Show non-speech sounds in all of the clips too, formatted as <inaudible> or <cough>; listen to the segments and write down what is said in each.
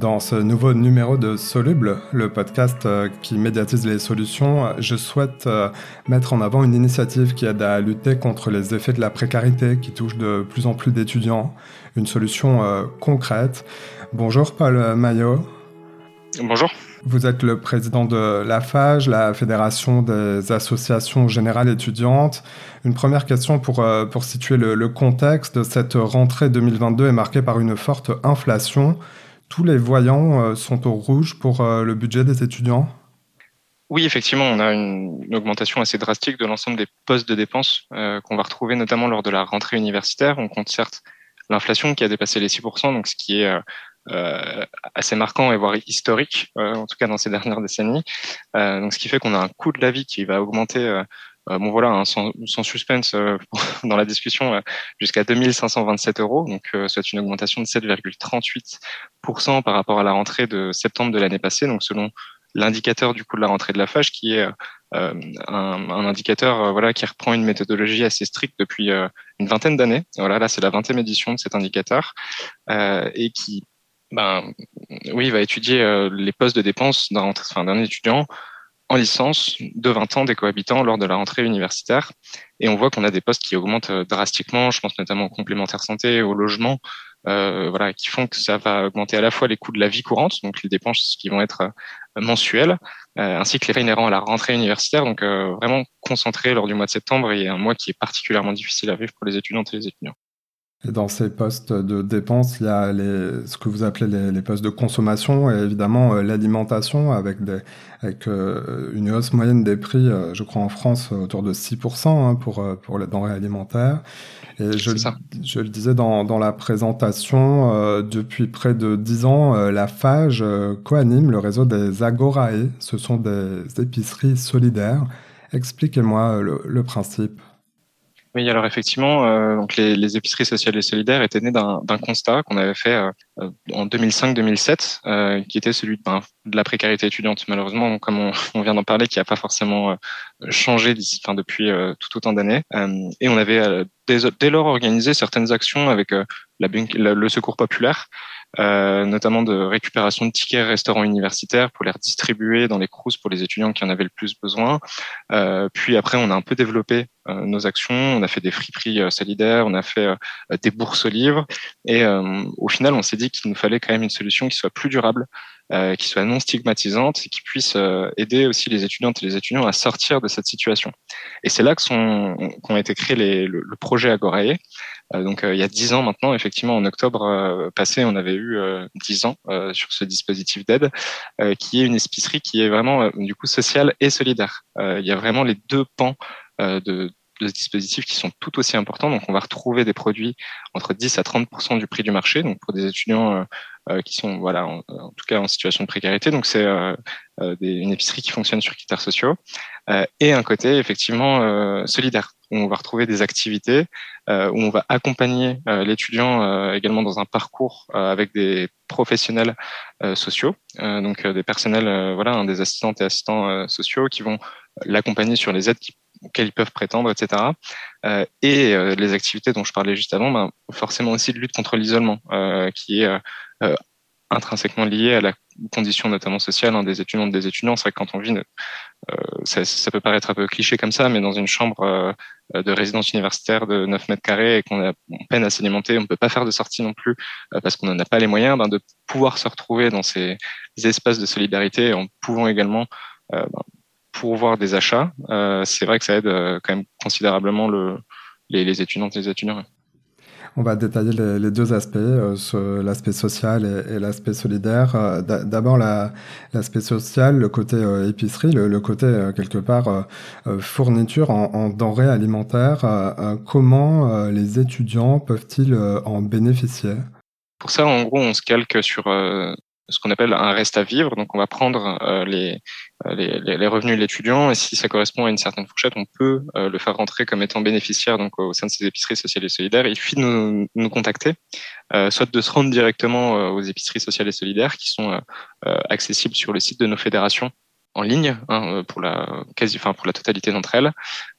Dans ce nouveau numéro de Soluble, le podcast euh, qui médiatise les solutions, je souhaite euh, mettre en avant une initiative qui aide à lutter contre les effets de la précarité qui touche de plus en plus d'étudiants. Une solution euh, concrète. Bonjour Paul Maillot. Bonjour. Vous êtes le président de la FAGE, la Fédération des associations générales étudiantes. Une première question pour, pour situer le, le contexte de cette rentrée 2022 est marquée par une forte inflation tous les voyants euh, sont au rouge pour euh, le budget des étudiants? Oui, effectivement, on a une, augmentation assez drastique de l'ensemble des postes de dépenses euh, qu'on va retrouver notamment lors de la rentrée universitaire. On compte certes l'inflation qui a dépassé les 6%, donc ce qui est assez marquant et voire historique, en tout cas dans ces <laughs> dernières décennies. donc ce qui fait qu'on a un coût de la vie qui va augmenter bon voilà, hein, sans, sans, suspense euh, <laughs> dans la discussion, euh, jusqu'à 2527 euros, donc c'est une augmentation de 7,38% par rapport à la rentrée de septembre de l'année passée, donc selon l'indicateur du coût de la rentrée de la FAGE, qui est un, un, indicateur voilà qui reprend une méthodologie assez stricte depuis une vingtaine d'années. Voilà, là c'est la vingtième édition de cet indicateur et qui ben oui va étudier les postes de dépenses d'un enfin, étudiant en licence de 20 ans des cohabitants lors de la rentrée universitaire. Et on voit qu'on a des postes qui augmentent euh, drastiquement. Je pense notamment aux complémentaires santé, au logement, euh, voilà, qui font que ça va augmenter à la fois les coûts de la vie courante, donc les dépenses qui vont être euh, mensuelles, euh, ainsi que les frais inhérents à la rentrée universitaire. Donc vraiment concentré lors du mois de septembre et un mois qui est particulièrement difficile à vivre pour les étudiantes et les étudiants. Et dans ces postes de dépenses, il y a les, ce que vous appelez les, les postes de consommation et évidemment euh, l'alimentation avec, des, avec euh, une hausse moyenne des prix, euh, je crois en France, autour de 6% hein, pour, pour les denrées alimentaires. Et je, je le disais dans, dans la présentation, depuis près de 10 ans, la FAGE coanime le réseau des Agorae. Ce sont des épiceries solidaires. Expliquez-moi le, le principe. Oui, alors effectivement, euh, donc les, les, épiceries sociales et solidaires étaient nées d'un constat qu'on avait fait euh, euh en 2005-2007, euh, qui était celui de, ben, de, la précarité étudiante. Malheureusement, comme on, <laughs> on vient d'en parler, qui n'a pas forcément euh, changé enfin, depuis tout autant d'années. et on avait dès, dès, lors organisé certaines actions avec la, le Secours populaire euh, notamment de récupération de tickets restaurants universitaires pour les redistribuer dans les crous pour les étudiants qui en avaient le plus besoin. Euh, puis après, on a un peu développé euh, nos actions, on a fait des friperies euh, solidaires, on a fait euh, des bourses aux livres, et au final, on s'est dit qu'il nous fallait quand même une solution qui soit plus durable, qui soit non stigmatisante et qui puisse aider aussi les étudiantes et les étudiants à sortir de cette situation. Et c'est là que sont qu'ont été créés les, le, le projet Agorae, euh, donc euh, il y a dix ans maintenant, effectivement, en octobre euh, passé, on avait eu dix ans sur ce dispositif d'aide, qui est une épicerie qui est vraiment du coup sociale et solidaire. Il y a vraiment les deux pans de, de ce qui sont tout aussi importants. Donc, on va retrouver des produits entre 10 à 30% du prix du marché. Donc, pour des étudiants euh, qui sont, voilà, en, tout cas en situation de précarité. Donc, c'est euh, une épicerie qui fonctionne sur critères sociaux et un côté effectivement solidaire où on va retrouver des activités, euh, où on va accompagner euh, l'étudiant euh, également dans un parcours avec des professionnels sociaux, donc des personnels, voilà, des assistantes et assistants sociaux qui vont l'accompagner sur les aides auxquelles ils peuvent prétendre, etc. et les activités dont je parlais juste avant, ben, forcément aussi de lutte contre l'isolement, qui est intrinsèquement lié à la condition notamment sociale hein, des étudiants des étudiants. C'est vrai que quand on vit, euh, ça, peut paraître un peu cliché comme ça, mais dans une chambre euh, de résidence universitaire de 9 mètres carrés et qu'on a peine à s'alimenter, on ne peut pas faire de sortie non plus euh, parce qu'on n'en a pas les moyens, ben, de pouvoir se retrouver dans ces espaces de solidarité en pouvant également euh, ben, pourvoir des achats. Euh, c'est vrai que ça aide quand même considérablement le, les, les étudiantes et les étudiants. On va détailler les, deux aspects, euh, l'aspect social et, l'aspect solidaire. Euh, d'abord, l'aspect social, le côté euh, épicerie, le, côté quelque part fourniture en, en, denrées alimentaires. comment les étudiants peuvent-ils en bénéficier? Pour ça, en gros, on se calque sur ce qu'on appelle un reste à vivre. Donc, on va prendre euh, les, les, revenus de l'étudiant et si ça correspond à une certaine fourchette, on peut euh, le faire rentrer comme étant bénéficiaire donc au sein de ces épiceries sociales et solidaires. Il suffit de nous, contacter, euh, soit de se rendre directement aux épiceries sociales et solidaires qui sont accessibles sur le site de nos fédérations en ligne hein, pour la quasi, enfin pour la totalité d'entre elles,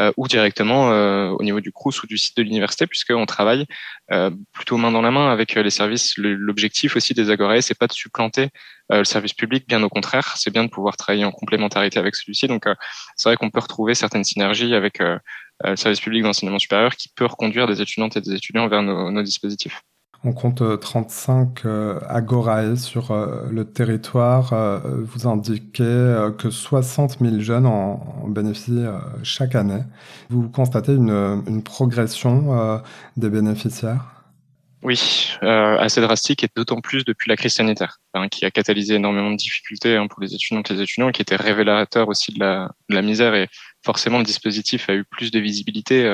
euh, ou directement euh, au niveau du CRUS ou du site de l'université, puisqu'on travaille euh, plutôt main dans la main avec les services. L'objectif aussi des Agorae, c'est pas de supplanter le service public, bien au contraire, c'est bien de pouvoir travailler en complémentarité avec celui-ci. Donc c'est vrai qu'on peut retrouver certaines synergies avec le service public d'enseignement supérieur qui peut reconduire des étudiantes et des étudiants vers nos dispositifs. On compte 35 euh, euh, sur euh, le territoire. Vous indiquez que 60 000 jeunes en, bénéficient chaque année. Vous constatez une, progression des bénéficiaires? Oui, assez drastique et d'autant plus depuis la crise sanitaire, hein, qui a catalysé énormément de difficultés hein, pour les étudiants et les étudiants, qui était révélateur aussi de la, la, misère et forcément le dispositif a eu plus de visibilité,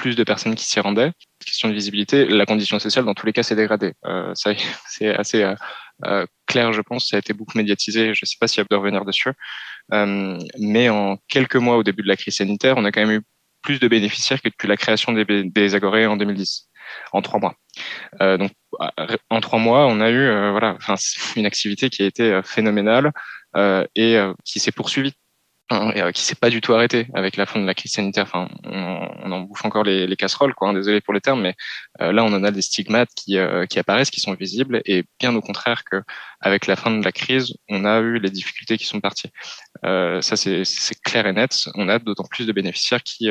plus de personnes qui s'y rendaient. Question de visibilité, la condition sociale dans tous les cas s'est dégradée. Euh, ça, <laughs> c'est assez euh, euh, clair, je pense. Ça a été beaucoup médiatisé. Je ne sais pas y a de revenir dessus. Euh, mais en quelques mois au début de la crise sanitaire, on a quand même eu plus de bénéficiaires que depuis la création des, des Agorées en 2010, en trois mois. Donc, en trois mois, on a eu voilà, <laughs> une activité qui a été phénoménale et qui s'est poursuivie et, euh, qui s'est pas du tout arrêté avec la fin de la crise sanitaire. Enfin, on, en bouffe encore les, les casseroles, quoi. Hein, désolé pour les termes, mais euh, là, on en a des stigmates qui, euh, qui apparaissent, qui sont visibles, et bien au contraire que avec la fin de la crise, on a eu les difficultés qui sont parties. ça, c'est clair et net. On a d'autant plus de bénéficiaires qui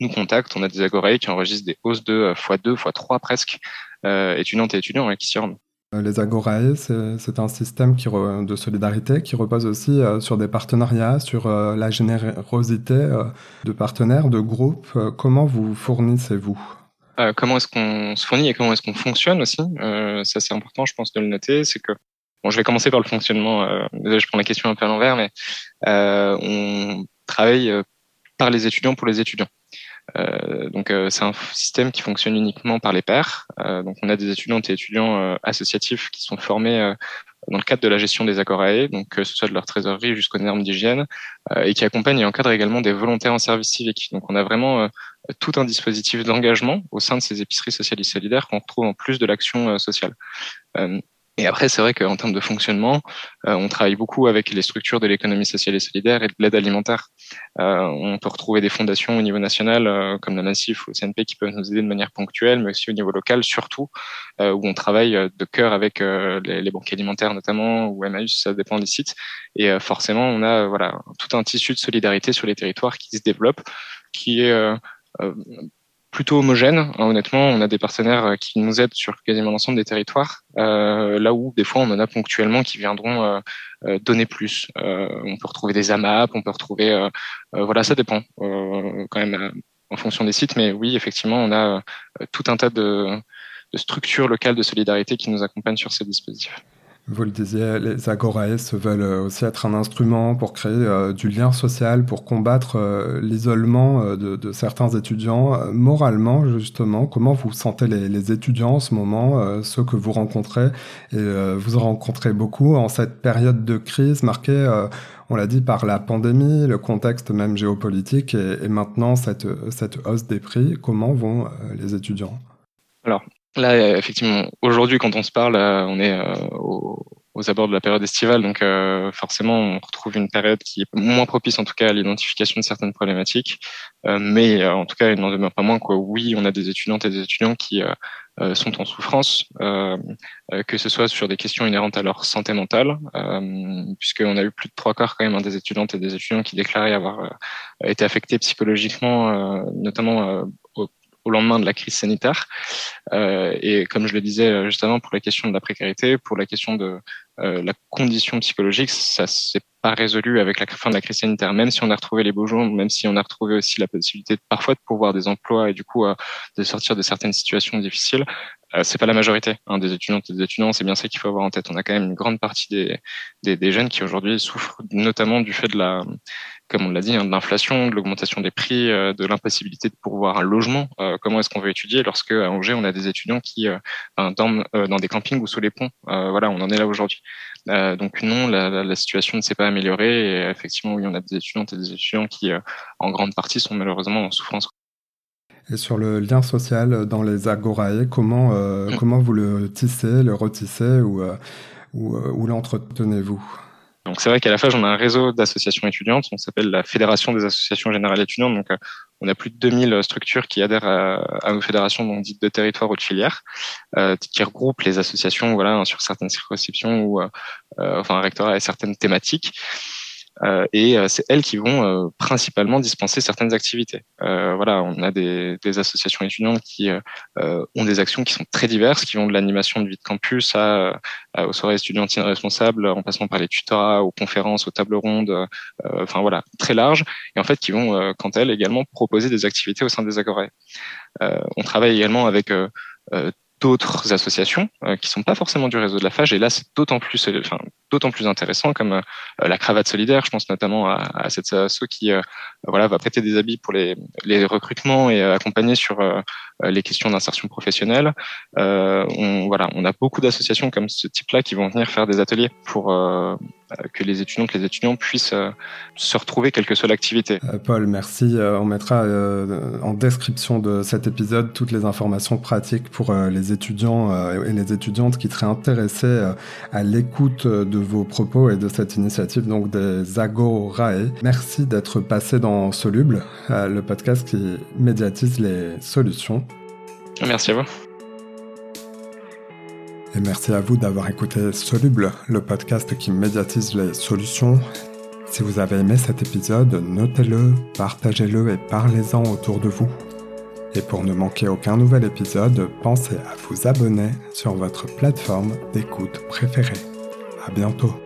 nous contactent. On a des agoraïs qui enregistrent des hausses de fois 2, fois 3 presque, étudiantes et étudiants hein, qui s'y rendent. Euh, les Agorae, c'est un système de solidarité qui repose aussi euh, sur des partenariats, sur euh, la générosité de partenaires, de groupes. comment vous fournissez-vous? Comment est-ce qu'on se fournit et comment est-ce qu'on fonctionne aussi? Ça, c'est important, je pense, de le noter. C'est que Bon, je vais commencer par le fonctionnement. désolé, je prends la question un peu à l'envers, mais on travaille par les étudiants pour les étudiants. Euh, donc euh, c'est un système qui fonctionne uniquement par les pairs. Euh, donc on a des étudiantes et étudiants associatifs qui sont formés dans le cadre de la gestion des accords AE, donc que ce soit de leur trésorerie jusqu'aux normes d'hygiène, et qui accompagnent et encadrent également des volontaires en service civique. Donc on a vraiment tout un dispositif d'engagement au sein de ces épiceries sociales et solidaires qu'on retrouve en plus de l'action sociale. Et après, c'est vrai qu'en termes de fonctionnement, euh, on travaille beaucoup avec les structures de l'économie sociale et solidaire et de l'aide alimentaire. Euh, on peut retrouver des fondations au niveau national, euh, comme la Massif ou le CNP, qui peuvent nous aider de manière ponctuelle, mais aussi au niveau local, surtout, où on travaille de cœur avec les, les, banques alimentaires notamment, ou Emmaüs, ça dépend des sites. Et forcément, on a voilà tout un tissu de solidarité sur les territoires qui se développe, qui est plutôt homogène. Hein, honnêtement, on a des partenaires euh, qui nous aident sur quasiment l'ensemble des territoires, euh, là où des fois on en a ponctuellement qui viendront euh, donner plus. on peut retrouver des AMAP, on peut retrouver, voilà, ça dépend quand même en fonction des sites, mais oui, effectivement, on a tout un tas de, de structures locales de solidarité qui nous accompagnent sur ces dispositifs. Vous le disiez, les agoraes veulent aussi être un instrument pour créer euh, du lien social, pour combattre euh, l'isolement euh, de, certains étudiants. moralement, justement, comment vous sentez les, étudiants en ce moment, ceux que vous rencontrez? Et vous en rencontrez beaucoup en cette période de crise marquée, on l'a dit, par la pandémie, le contexte même géopolitique et, et maintenant cette, cette hausse des prix. Comment vont les étudiants? Alors, Là, effectivement, aujourd'hui, quand on se parle, euh, on est euh, aux, abords de la période estivale, donc euh, forcément, on retrouve une période qui est moins propice, en tout cas, à l'identification de certaines problématiques. mais en tout cas, il n'en demeure pas moins que oui, on a des étudiantes et des étudiants qui sont en souffrance, que ce soit sur des questions inhérentes à leur santé mentale, puisqu'on a eu plus de trois quarts quand même hein, des étudiantes et des étudiants qui déclaraient avoir été affectés psychologiquement, notamment au lendemain de la crise sanitaire. Euh, et comme je le disais euh, justement pour la question de la précarité, pour la question de euh, la condition psychologique, ça s'est pas résolu avec la fin de la crise sanitaire. Même si on a retrouvé les beaux jours, même si on a retrouvé aussi la possibilité de, parfois de pouvoir des emplois et du coup de sortir de certaines situations difficiles, euh, c'est pas la majorité hein, des étudiantes et des étudiants. C'est bien ça qu'il faut avoir en tête. On a quand même une grande partie des, des, des jeunes qui aujourd'hui souffrent notamment du fait de la, comme on l'a dit, hein, de l'inflation, de l'augmentation des prix, euh, de l'impossibilité de pourvoir un logement. Euh, comment est-ce qu'on veut étudier lorsque à Angers on a des étudiants qui ben, dorment dans des campings ou sous les ponts? Voilà, on en est là aujourd'hui. Donc non, la, la, situation ne s'est pas améliorée. Et effectivement, oui, on a des étudiantes et des étudiants qui, en grande partie, sont malheureusement en souffrance. Et sur le lien social dans les agorae, comment, mm. comment vous le tissez, le retissez ou, ou, ou l'entretenez-vous? Donc c'est vrai qu'à la FAGE, on a un réseau d'associations étudiantes, on s'appelle la Fédération des associations générales étudiantes. Donc on a plus de 2000 structures qui adhèrent à, nos fédérations donc dites de territoire ou de filière, qui regroupent les associations voilà sur certaines circonscriptions ou enfin un rectorat et certaines thématiques. Euh, et euh, c'est elles qui vont euh, principalement dispenser certaines activités. voilà, on a des, des associations étudiantes qui ont des actions qui sont très diverses, qui vont de l'animation de vie de campus à, aux soirées étudiantines responsables, en passant par les tutorats, aux conférences, aux tables rondes, enfin voilà, très larges, et en fait qui vont, quant à elles, également proposer des activités au sein des agorées. on travaille également avec d'autres associations euh, qui sont pas forcément du réseau de la FAGE. Et là, c'est d'autant plus, enfin, d'autant plus intéressant, comme euh, la cravate solidaire. Je pense notamment à, à cette asso qui, euh, voilà, va prêter des habits pour les, les recrutements et accompagner sur les questions d'insertion professionnelle. on, voilà, on a beaucoup d'associations comme ce type-là qui vont venir faire des ateliers pour que les étudiants, que les étudiants puissent se retrouver quelle que soit l'activité. Paul, merci. on mettra en description de cet épisode toutes les informations pratiques pour les étudiants et les étudiantes qui seraient intéressés à l'écoute de vos propos et de cette initiative donc des Agorae. Merci d'être passé dans Soluble, le podcast qui médiatise les solutions. Merci à vous. Et merci à vous d'avoir écouté Soluble, le podcast qui médiatise les solutions. Si vous avez aimé cet épisode, notez-le, partagez-le et parlez-en autour de vous. Et pour ne manquer aucun nouvel épisode, pensez à vous abonner sur votre plateforme d'écoute préférée. À bientôt.